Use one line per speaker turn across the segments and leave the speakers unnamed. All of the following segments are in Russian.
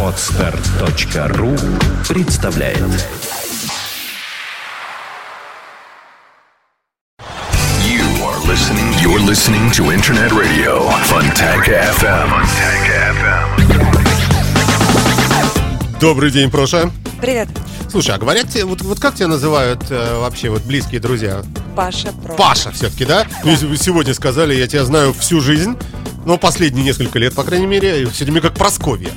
Отстар.ру представляет
You are listening. You're listening to Internet Radio Fontanka FM. FM.
Добрый день, Проша.
Привет,
Слушай, а говорят тебе, вот, вот как тебя называют э, вообще вот близкие друзья?
Паша Про.
Паша все-таки, да? Вы сегодня сказали, я тебя знаю всю жизнь, ну, последние несколько лет, по крайней мере, все время как Просковья.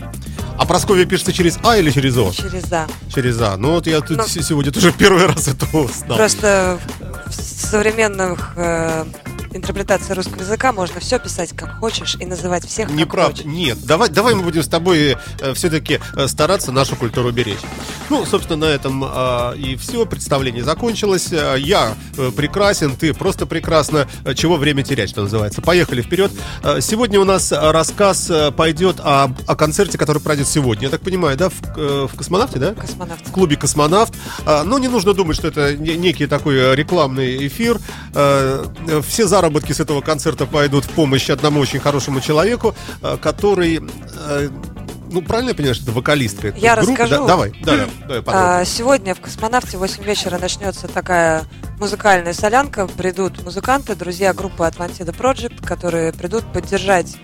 А Просковья пишется через А или через О?
Через «за».
Через А. Ну, вот я тут с- сегодня тоже первый раз это узнал.
Просто в современных э, интерпретациях русского языка можно все писать как хочешь и называть всех как
Неправда.
хочешь.
Нет, давай, давай мы будем с тобой все-таки стараться нашу культуру беречь. Ну, собственно, на этом а, и все. Представление закончилось. А, Я э, прекрасен, ты просто прекрасно. А, Чего время терять, что называется. Поехали вперед. А, Сегодня у нас рассказ а, пойдет о, о концерте, который пройдет сегодня. Я так понимаю, да, в, э, в космонавте, да?
Космонавт.
в клубе «Космонавт». Но не нужно думать, что это не- некий такой э, рекламный эфир. Э, э, Все заработки с этого концерта пойдут в помощь одному очень хорошему человеку, э, который... Ну, правильно я понимаю, что это вокалистка?
Я расскажу.
Да, давай, да, да, давай, подробнее.
А, сегодня в «Космонавте» в 8 вечера начнется такая музыкальная солянка. Придут музыканты, друзья группы «Атлантида Project», которые придут поддержать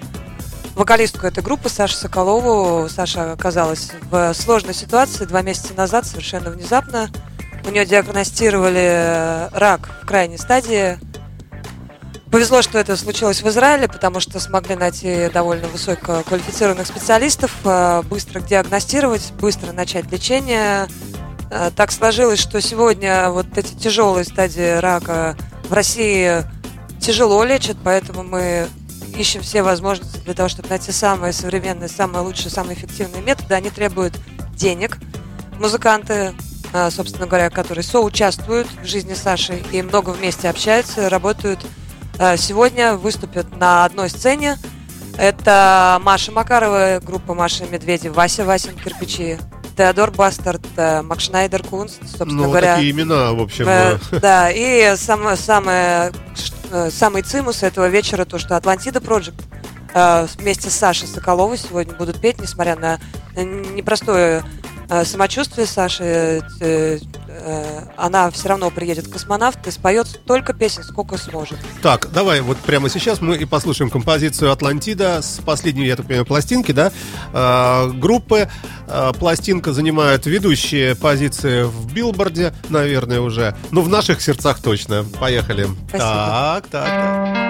вокалистку этой группы Сашу Соколову. Саша оказалась в сложной ситуации два месяца назад, совершенно внезапно. У нее диагностировали рак в крайней стадии. Повезло, что это случилось в Израиле, потому что смогли найти довольно высококвалифицированных специалистов, э, быстро диагностировать, быстро начать лечение. Э, Так сложилось, что сегодня вот эти тяжелые стадии рака в России тяжело лечат, поэтому мы ищем все возможности для того, чтобы найти самые современные, самые лучшие, самые эффективные методы. Они требуют денег. Музыканты, э, собственно говоря, которые соучаствуют в жизни Саши и много вместе общаются, работают, сегодня выступят на одной сцене. Это Маша Макарова, группа Маша и Медведи, Вася Васин Кирпичи, Theodor Bastard, э, Markscheider Kunst, собственно
Ну,
говоря.
такие имена, в общем.
Э,
э,
Да, и самое, самое, э, самый цимус этого вечера то, что Atlantida Project э, вместе с Сашей Соколовой сегодня будут петь, несмотря на э, непростое э, самочувствие Саши. э, э, Она все равно приедет в космонавт и споет столько песен, сколько сможет.
Так, давай вот прямо сейчас мы и послушаем композицию «Atlantida» с последней, я так понимаю, пластинки, да, э, группы. Э, пластинка занимает ведущие позиции в билборде, наверное, уже. Ну, в наших сердцах точно. Поехали.
Спасибо.
Так, так, так.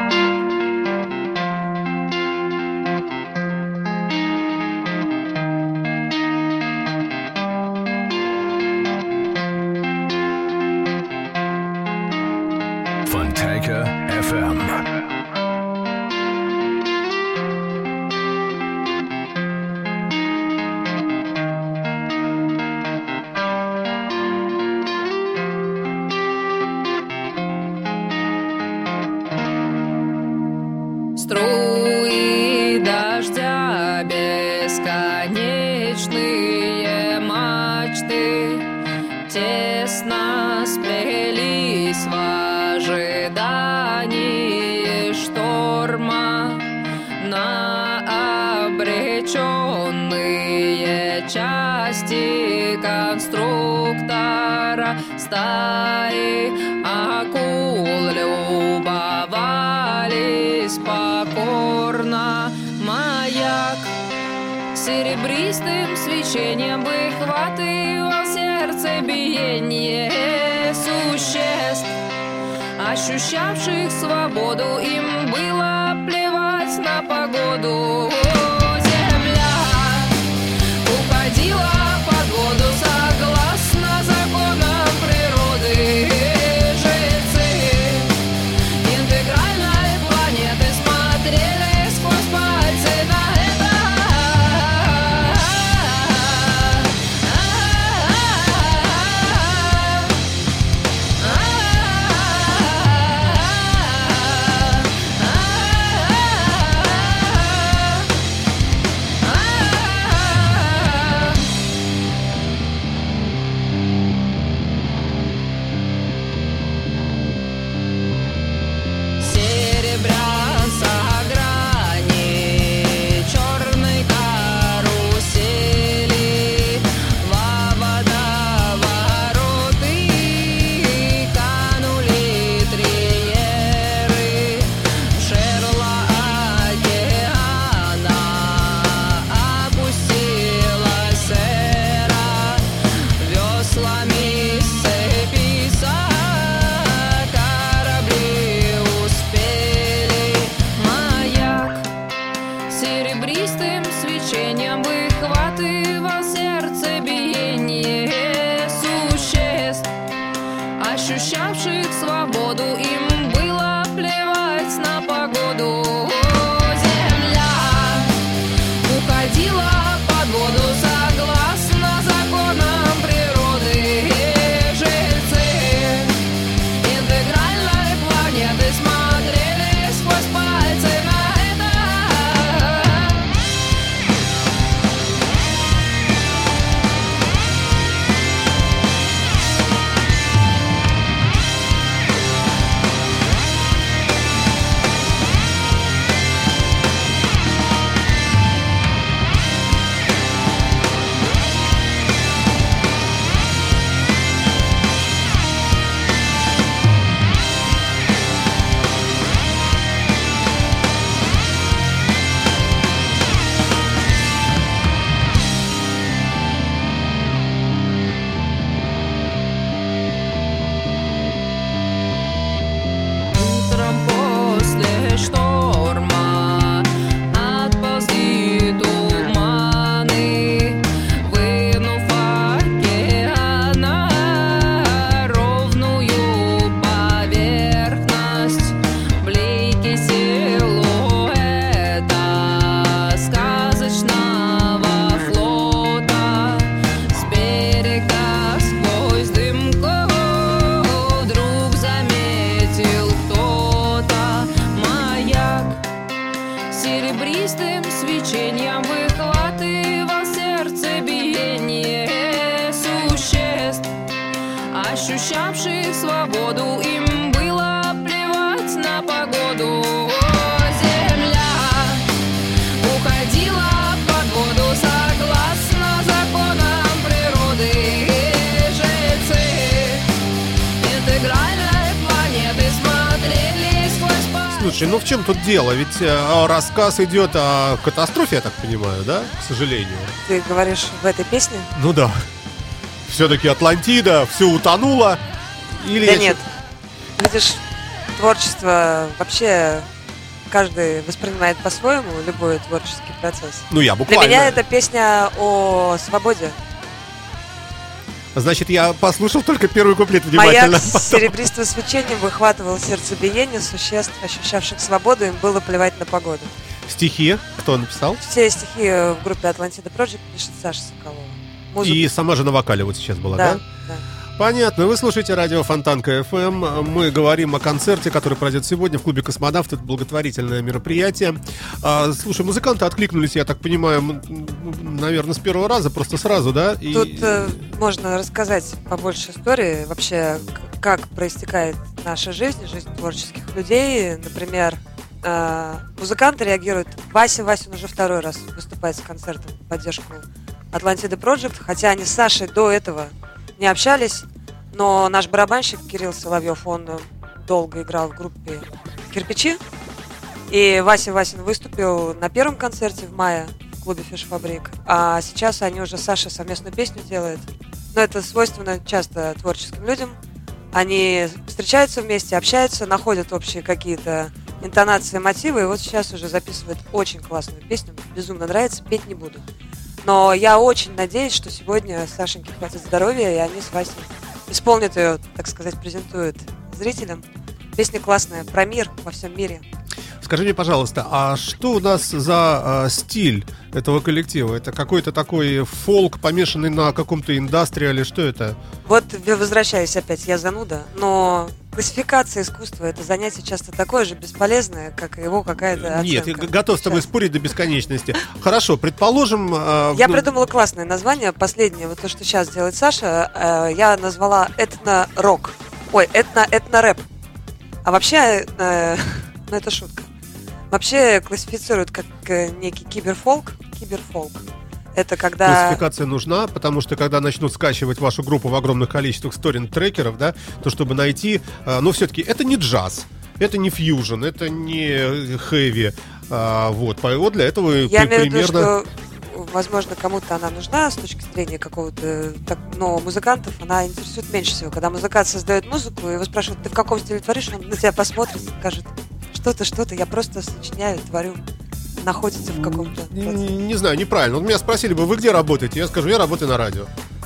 Серебристым свечением выхватывал сердце биение существ, ощущавших свободу, им было плевать на погоду. Ощущавших свободу им было плевать на погоду земля уходила под воду согласно законам природы жильцы интегральной планеты смотрели сквозь пальцы
Слушай, ну в чем тут дело? Ведь э, рассказ идет о катастрофе, я так понимаю, да? К сожалению.
Ты говоришь в этой песне?
Ну да. Все-таки Атлантида, все утонуло. Или
Да нет. Видишь, творчество вообще каждый воспринимает по-своему любой творческий процесс.
Ну, я
Для
буквально.
меня это песня о свободе.
Значит, я послушал только первый куплет внимательно.
с серебристым свечением выхватывал сердцебиение существ, ощущавших свободу, им было плевать на погоду.
Стихи кто написал?
Все стихи в группе Атлантида Project пишет Саша Соколова. Музыку-
И сама же на вокале вот сейчас была, да?
да, да.
Понятно. Вы слушаете радио Фонтанка FM. Мы говорим о концерте, который пройдет сегодня в клубе «Космонавт». Это благотворительное мероприятие. А, слушай, музыканты откликнулись, я так понимаю, наверное, с первого раза, просто сразу, да? И-
Тут э, можно рассказать побольше истории, вообще, как проистекает наша жизнь, жизнь творческих людей. Например, э, музыканты реагируют. Вася, он уже второй раз выступает с концертом в поддержку Атлантида Project, хотя они с Сашей до этого не общались, но наш барабанщик Кирилл Соловьев, он э, долго играл в группе «Кирпичи», и Вася Васин выступил на первом концерте в мае в клубе Фиш Фабрик. А сейчас они уже с Сашей совместную песню делают. Но это свойственно часто творческим людям. Они встречаются вместе, общаются, находят общие какие-то интонации, мотивы. И вот сейчас уже записывают очень классную песню. Безумно нравится, петь не буду. Но я очень надеюсь, что сегодня Сашеньке хватит здоровья, и они с Васей исполнят ее, так сказать, презентуют зрителям. Песня классная, про мир во всем мире.
Скажи мне, пожалуйста, а что у нас за а, стиль этого коллектива? Это какой-то такой фолк, помешанный на каком-то индастриале? Что это?
Вот возвращаюсь опять, я зануда, но классификация искусства это занятие часто такое же бесполезное, как его какая-то
Нет, я
оценка.
готов с тобой спорить до бесконечности. Хорошо, предположим... а,
Я
ну,
придумала классное название, последнее, вот то, что сейчас делает Саша, э, я назвала этно-рок. Ой, этно, этно-рэп. А вообще, э, ну это шутка. Вообще классифицируют как э, некий киберфолк. Киберфолк. Это когда...
Классификация нужна, потому что когда начнут скачивать вашу группу в огромных количествах сторинг-трекеров, да, то чтобы найти, а, ну все-таки это не джаз, это не фьюжн, это не хэви, а, вот, вот для этого
Я
при-
имею в виду,
примерно...
что, возможно, кому-то она нужна с точки зрения какого-то... Так, но музыкантов она интересует меньше всего. Когда музыкант создает музыку, его спрашивают, ты в каком стиле творишь, он на тебя посмотрит и скажет, что-то, что-то, я просто сочиняю, творю. Находите в каком-то...
Не, не знаю, неправильно. Вот меня спросили бы, вы где работаете? Я скажу, я работаю на радио.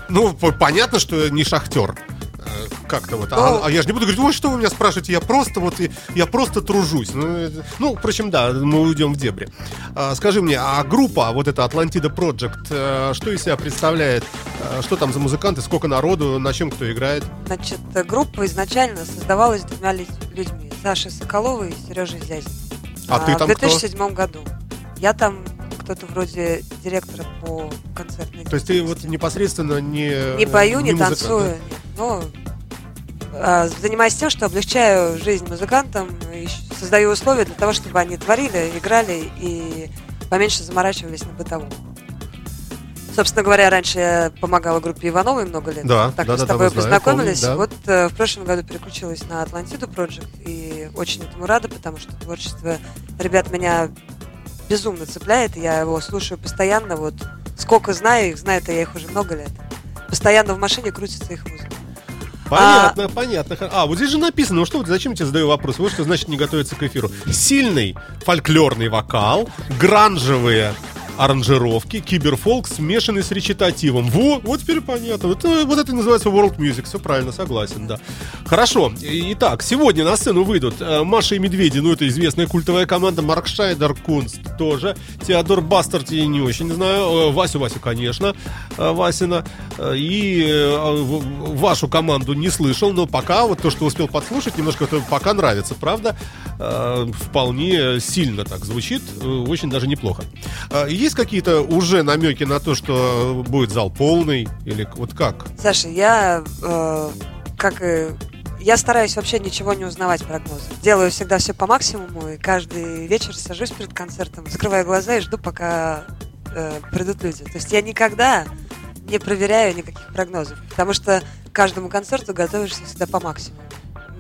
Ну, по- понятно, что не шахтер. Э, Как-то вот. А,
Ну.
а я же не буду говорить, ой, что вы меня спрашиваете, я просто вот, и- я просто тружусь. Ну, это- ну, впрочем, да, мы уйдем в дебри. А, скажи мне, а группа, вот эта Атлантида Project, э, что из себя представляет? Э, Что там за музыканты, сколько народу, на чем кто играет?
Значит, э, группа изначально создавалась двумя лю- людьми. Сашей Соколовой и Сережей Зязин.
А ты там
В
кто?
2007 году. Я там кто-то вроде директора по концертной
То есть ты вот непосредственно не...
Не пою, не,
музыкант,
танцую, нет. но а, занимаюсь тем, что облегчаю жизнь музыкантам, создаю условия для того, чтобы они творили, играли и поменьше заморачивались на бытовом. Собственно говоря, раньше я помогала группе Ивановой много лет.
Да,
так
да,
мы
да,
с
да,
тобой
знаем,
познакомились.
помним, да.
Вот э, в прошлом году переключилась на Атлантиду Project и очень этому рада, потому что творчество ребят меня безумно цепляет. Я его слушаю постоянно. Вот сколько знаю их, знаю-то я их уже много лет. Постоянно в машине крутится их музыка.
Понятно, понятно. А, вот здесь же написано, ну что, зачем я тебе задаю вопрос? Вот что значит не готовиться к эфиру. Сильный фольклорный вокал, гранжевые аранжировки, киберфолк, смешанный с речитативом. Во, вот теперь понятно. Вот, вот это называется world music. Все правильно, согласен, да. Хорошо. Итак, сегодня на сцену выйдут э, Маша и Медведи, ну это известная культовая команда, Марк Шайдер Кунст тоже, Теодор Бастерт, я не очень знаю, э, Васю Васю, конечно, э, Васина, и вашу команду не слышал, но пока вот то, что успел подслушать, немножко то пока нравится, правда, вполне сильно так звучит, очень даже неплохо. Есть какие-то уже намеки на то, что будет зал полный или вот как?
Саша, я э, как и я стараюсь вообще ничего не узнавать прогнозы. Делаю всегда все по максимуму, и каждый вечер сажусь перед концертом, закрываю глаза и жду, пока э, придут люди. То есть я никогда не проверяю никаких прогнозов, потому что каждому концерту готовишься всегда по максимуму.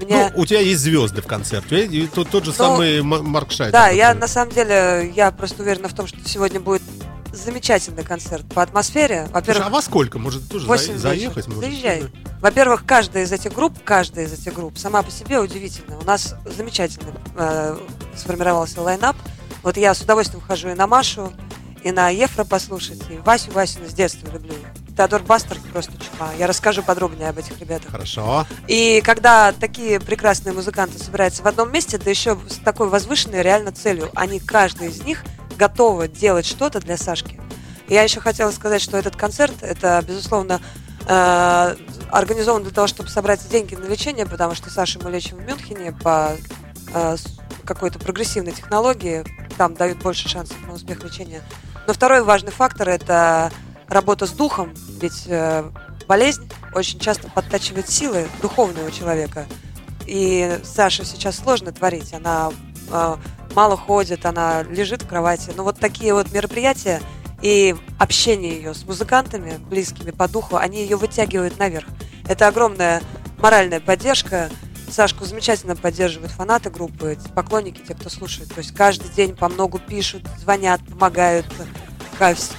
Меня...
Ну, у тебя есть звезды в концерте, и тот, тот же самый М- Марк Шайдер.
Ну, Да, я
например.
на самом деле, я просто уверена в том, что сегодня будет замечательный концерт по атмосфере.
Слушай,
Во-первых,
а во сколько? Может, тоже за-
8
заехать? Может?
Заезжай. Во-первых, каждая из этих групп, каждая из этих групп сама по себе удивительна. У нас замечательно э, сформировался лайнап. Вот я с удовольствием хожу и на Машу, и на Ефра послушать, и Васю Васину с детства люблю. Теодор Бастер просто чума. Я расскажу подробнее об этих ребятах.
Хорошо.
И когда такие прекрасные музыканты собираются в одном месте, да еще с такой возвышенной реально целью, они, каждый из них, готовы делать что-то для Сашки. Я еще хотела сказать, что этот концерт, это, безусловно, э, организован для того, чтобы собрать деньги на лечение, потому что Сашу мы лечим в Мюнхене по э, какой-то прогрессивной технологии, там дают больше шансов на успех лечения. Но второй важный фактор – это работа с духом, ведь э, болезнь очень часто подтачивает силы духовного человека. И Саше сейчас сложно творить, она э, мало ходит, она лежит в кровати. Но вот такие вот мероприятия и общение ее с музыкантами, близкими по духу, они ее вытягивают наверх. Это огромная моральная поддержка. Сашку замечательно поддерживают фанаты группы, поклонники, те, кто слушает. То есть каждый день по многу пишут, звонят, помогают,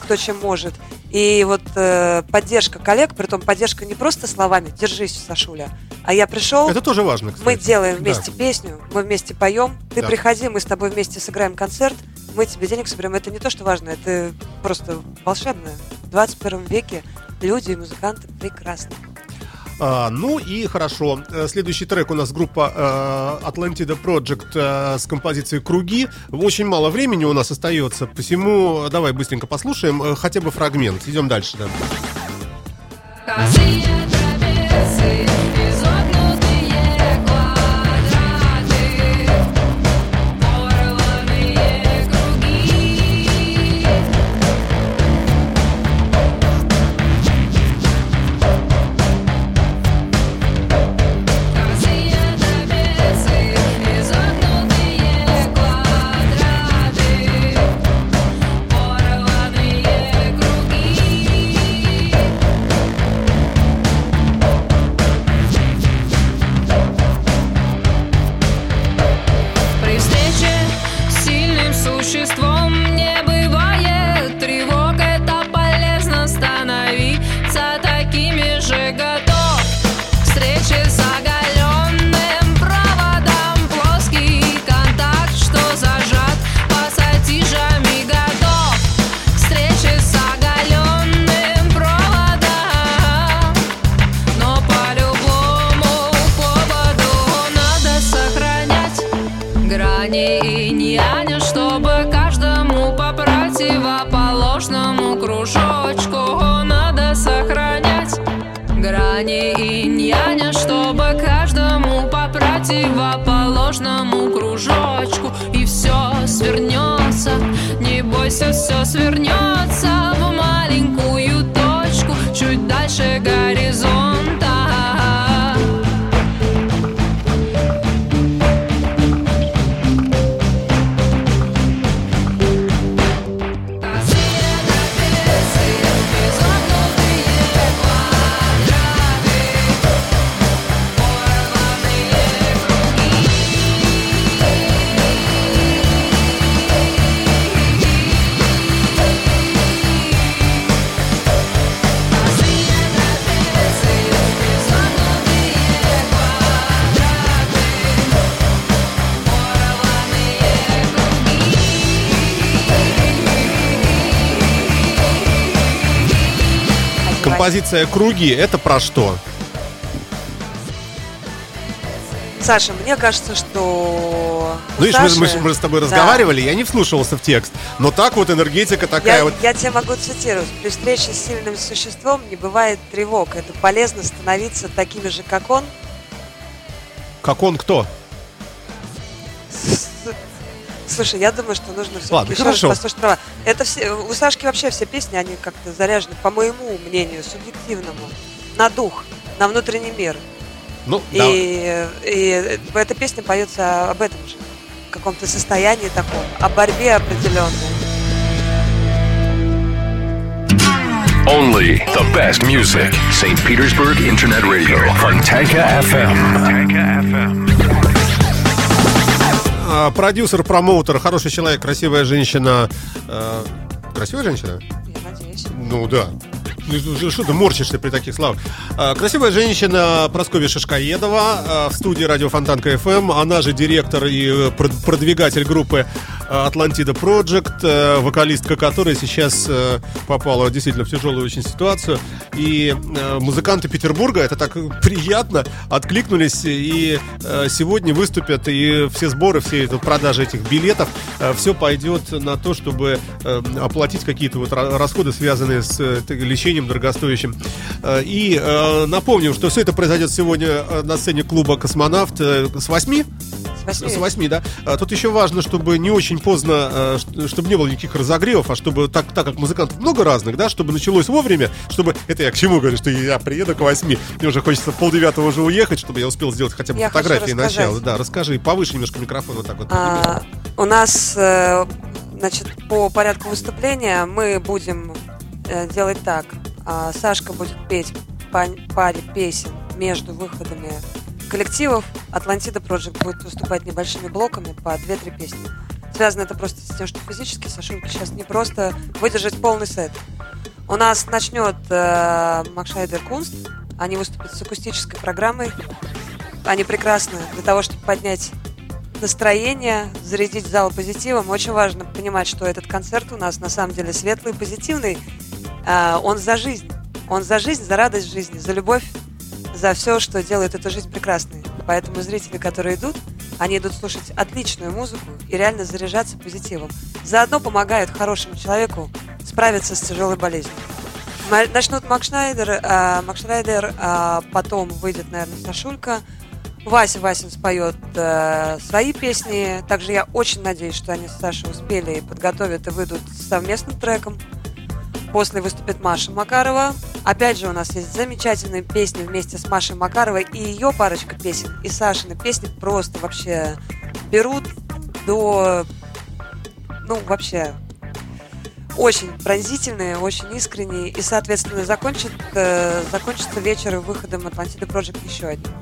кто чем может. И вот э, поддержка коллег, притом поддержка не просто словами «держись, Сашуля», а я пришел,
Это тоже важно, кстати.
мы делаем
Да.
вместе песню, мы вместе поем, ты
Да.
приходи, мы с тобой вместе сыграем концерт, мы тебе денег соберем. Это не то, что важно, это просто волшебно. В 21 веке люди и музыканты прекрасны.
А, ну и хорошо. Э, Следующий трек у нас группа э, Atlantida Project э, с композицией «Круги». Очень мало времени у нас остается, посему давай быстренько послушаем хотя бы фрагмент. Идем дальше. Да.
Все свернется
Композиция «Круги» — это про что?
Саша, мне кажется, что...
Ну, видишь, мы,
Саши-
мы- мы с тобой
Да.
разговаривали, я не вслушивался в текст. Но так вот энергетика такая
Я,
вот.
я тебе могу цитировать. При встрече с сильным существом не бывает тревог. Это полезно становиться такими же, как он.
Как он кто?
Слушай, я думаю, что нужно все
Ладно,
еще
хорошо.
раз послушать права. Это все, у Сашки вообще все песни, они как-то заряжены, по моему мнению, субъективному, на дух, на внутренний мир.
Ну, да.
И, и эта песня поется об этом же, в каком-то состоянии таком, о борьбе определенной.
Only the best music. St. Petersburg Internet Radio. Fontanka FM.
А, продюсер, промоутер, хороший человек, красивая женщина. э, красивая женщина?
Я надеюсь.
Ну да. Ну, Что ты морщишься при таких словах? А, Красивая женщина Прасковья Шишкоедова а, в студии радио Фонтанка FM. Она же директор и э, прод- продвигатель группы а, Атлантида Project, э, вокалистка которой сейчас э, попала действительно в тяжелую очень ситуацию. И э, музыканты Петербурга, это так приятно, откликнулись и сегодня выступят. И все сборы, все это, продажи этих билетов, все пойдет на то, чтобы оплатить какие-то вот ра- расходы, связанные с лечением дорогостоящим. И напомним, что все это произойдет сегодня на сцене клуба «Космонавт» с 8
С восьми.
с 8, да. А, Тут еще важно, чтобы не очень поздно, ш- чтобы не было никаких разогревов, а чтобы так, так как музыкантов много разных, да, чтобы началось вовремя, чтобы, это я к чему говорю, что я приеду к 8, мне уже хочется в полдевятого уже уехать, чтобы я успел сделать хотя бы
Я
фотографии начала. Да, расскажи, повыше немножко микрофон вот так вот.
А, у нас, э, значит, по порядку выступления мы будем э, делать так. А, Сашка будет петь паре песен между выходами коллективов. Атлантида Project будет выступать небольшими блоками по 2-3 песни. Связано это просто с тем, что физически Сашулька сейчас не просто выдержать полный сет. У нас начнет э, Макшайдер Кунст. Они выступят с акустической программой. Они прекрасны для того, чтобы поднять настроение, зарядить зал позитивом. Очень важно понимать, что этот концерт у нас на самом деле светлый, позитивный. А, Он за жизнь. Он за жизнь, за радость жизни, за любовь, за все, что делает эту жизнь прекрасной. Поэтому зрители, которые идут, они идут слушать отличную музыку и реально заряжаться позитивом. Заодно помогают хорошему человеку справиться с тяжелой болезнью. Начнут Макшнайдер, а, Макшнайдер, а потом выйдет, наверное, Сашулька. Вася Васин споет э, свои песни. Также я очень надеюсь, что они с Сашей успели и подготовят и выйдут совместным треком. После выступит Маша Макарова. Опять же, у нас есть замечательные песни вместе с Машей Макаровой и ее парочка песен. И Сашины песни просто вообще берут до... Ну, вообще очень пронзительные, очень искренние. И, соответственно, закончит, э, закончится вечер выходом Атлантиды Project еще одним.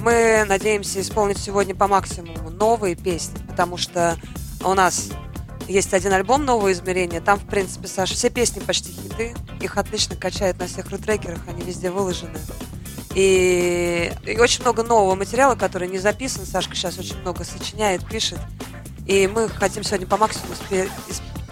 Мы надеемся исполнить сегодня по максимуму новые песни, потому что у нас есть один альбом «Новое измерение». Там, в принципе, Саша, все песни почти хиты. Их отлично качают на всех рутрекерах, они везде выложены. И, и очень много нового материала, который не записан. Сашка сейчас очень много сочиняет, пишет. И мы хотим сегодня по максимуму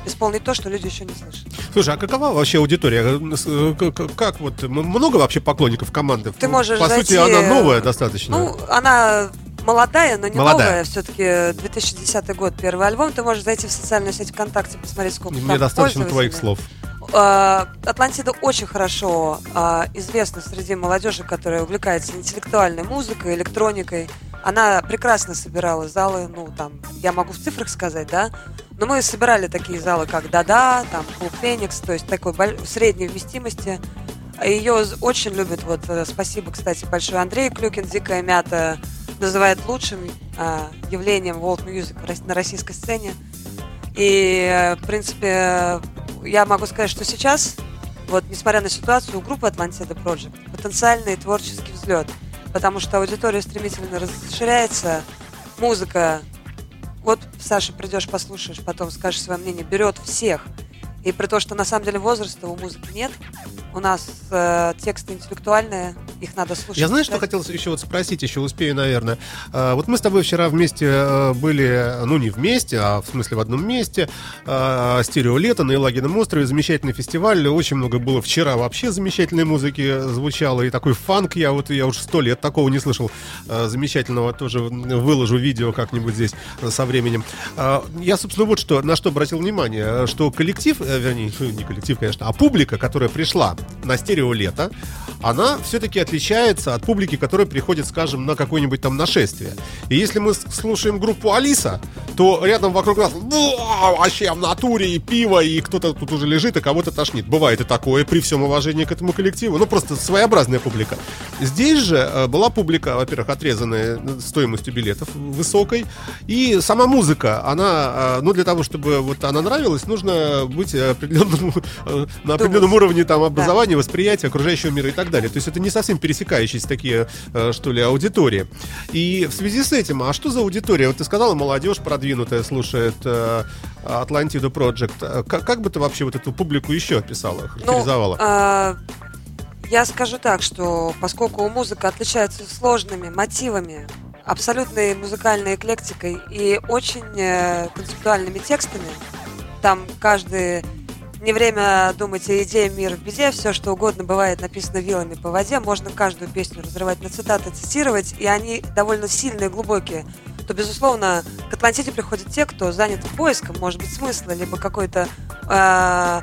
исполнить то, что люди еще не слышали.
Слушай, а какова вообще аудитория? Э, с- э, к- Как вот, много вообще поклонников команды?
Ты можешь
По
зайти,
сути, она
э,
новая достаточно.
Ну, она молодая, но не
Молодая.
новая. Все-таки 2010 год, первый альбом. Ты можешь зайти в социальную сеть ВКонтакте, посмотреть, сколько
Мне
там
достаточно твоих слов.
А, Атлантида очень хорошо а, известна среди молодежи, которая увлекается интеллектуальной музыкой, электроникой. она прекрасно собирала залы, ну, там, я могу в цифрах сказать, да, но мы собирали такие залы, как Дада, там, Клуб Феникс, то есть такой средней вместимости. Ее очень любят, вот, э, спасибо, кстати, большое Андрей Клюкин, Дикая Мята, называет лучшим а, явлением World Music на российской сцене. И, э, в принципе, я могу сказать, что сейчас, вот, несмотря на ситуацию, у группы Atlantida Project потенциальный творческий взлет, потому что аудитория стремительно расширяется, музыка, вот, Саша, придешь, послушаешь, потом скажешь свое мнение, берет всех. И при том, что на самом деле возраста у музыки нет, у нас э, тексты интеллектуальные, их надо слушать.
Я знаю, что хотел еще вот спросить, еще успею, наверное. А, Вот мы с тобой вчера вместе э, были, ну не вместе, а в смысле в одном месте. а, Стерео лето на Елагином острове, замечательный фестиваль. Очень много было вчера вообще замечательной музыки звучало. И такой фанк, я вот я уже сто лет такого не слышал. а, Замечательного тоже выложу видео как-нибудь здесь э, со временем. А, Я, собственно, вот что, на что обратил внимание, что коллектив, э, вернее, не коллектив, конечно, а публика, которая пришла на стерео лето, она все-таки отличается от публики, которая приходит, скажем, на какое-нибудь там нашествие. И если мы слушаем группу Алиса, то рядом вокруг нас «Буа, вообще в натуре и пиво, и кто-то тут уже лежит, и кого-то тошнит. Бывает и такое, при всем уважении к этому коллективу. Ну, просто своеобразная публика. Здесь же э, была публика, во-первых, отрезанная стоимостью билетов высокой, и сама музыка, она, э, ну, для того, чтобы вот она нравилась, нужно быть определенному, э, на определенном уровне там образования, восприятия окружающего мира и так далее. То есть это не совсем пересекающиеся такие, э, что ли, аудитории. И в связи с этим, а что за аудитория? Вот ты сказала, молодежь продвинутая слушает э, Атлантиду Project. Э, Как, как бы ты вообще вот эту публику еще описала, характеризовала?
а, я скажу так, что поскольку музыка отличается сложными мотивами, абсолютной музыкальной эклектикой и очень концептуальными текстами, там каждый не время думать о идее мир в беде, все что угодно бывает написано вилами по воде, можно каждую песню разрывать на цитаты, цитировать, и они довольно сильные, глубокие. То, безусловно, к Атлантиде приходят те, кто занят поиском, может быть, смысла, либо какой-то э,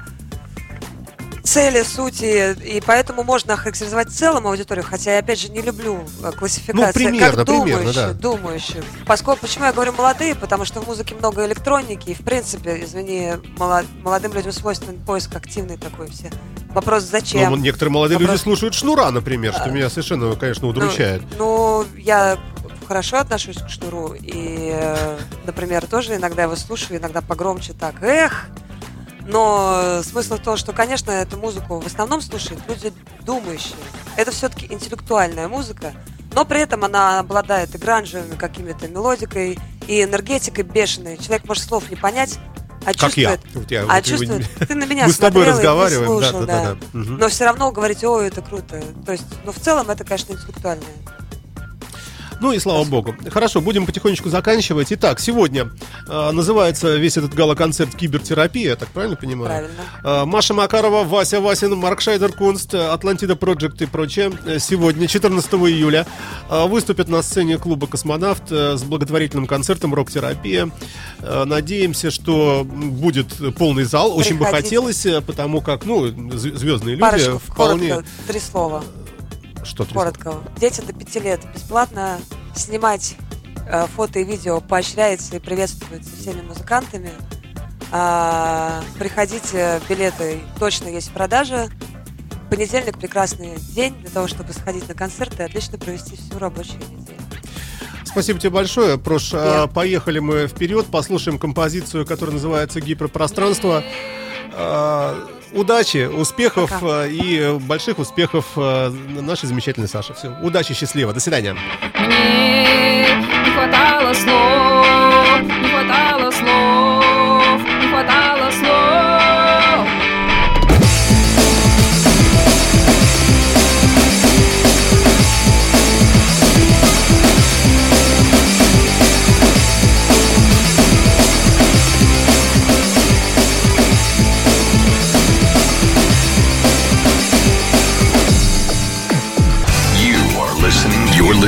цели, сути, и поэтому можно охарактеризовать в целом аудиторию, хотя я, опять же, не люблю э, классификации.
Ну, примерно,
как думающие,
примерно, да.
думающие. Поскольку, почему я говорю молодые, потому что в музыке много электроники, и, в принципе, извини, молод- молодым людям свойственен поиск активный такой все. Вопрос, зачем?
Ну, некоторые молодые
Вопрос-
люди слушают Шнура, например, что меня совершенно, конечно, удручает.
Ну, ну, я хорошо отношусь к Шнуру, и, э, например, тоже иногда его слушаю, иногда погромче так, эх! Но смысл в том, что, конечно, эту музыку в основном слушают люди думающие. Это все-таки интеллектуальная музыка, но при этом она обладает и гранжевыми какими-то мелодикой, и энергетикой бешеной. Человек может слов не понять, а
Как я.
чувствует,
Вот я
а
вот его
чувствует,
не-
ты на меня
Мы с тобой
смотрел и не
разговариваем, да,
слушал,
да, да, да. Мгм.
Но все равно говорите, ой, это круто. То есть, ну, в целом, это, конечно, интеллектуальное.
Ну и слава богу. Хорошо, будем потихонечку заканчивать. Итак, сегодня э, называется весь этот гала-концерт «Кибертерапия», я так правильно понимаю?
Правильно.
Э, Маша Макарова, Вася Васин, Markscheider Kunst, Atlantida Project и прочее. Э, Сегодня, 14 июля, э, выступят на сцене клуба «Космонавт» э, с благотворительным концертом «Рок-терапия». Э, Надеемся, что будет полный зал. Очень бы
Приходите.
хотелось, э, потому как, ну, звездные люди
Парочку,
вполне...
коротко, три слова.
Что,
Коротко. Дети до пяти лет бесплатно снимать э, фото и видео поощряется и приветствуется всеми музыкантами. А, приходите, билеты точно есть в продаже. Понедельник прекрасный день для того, чтобы сходить на концерт и отлично провести всю рабочую неделю.
Спасибо тебе большое, Прош.
Я.
А, Поехали мы вперед, послушаем композицию, которая называется «Гиперпространство». Удачи, успехов
Пока.
а, и больших успехов а, нашей замечательной Саше. Все, удачи, счастливо, до свидания.
Мне не хватало слов,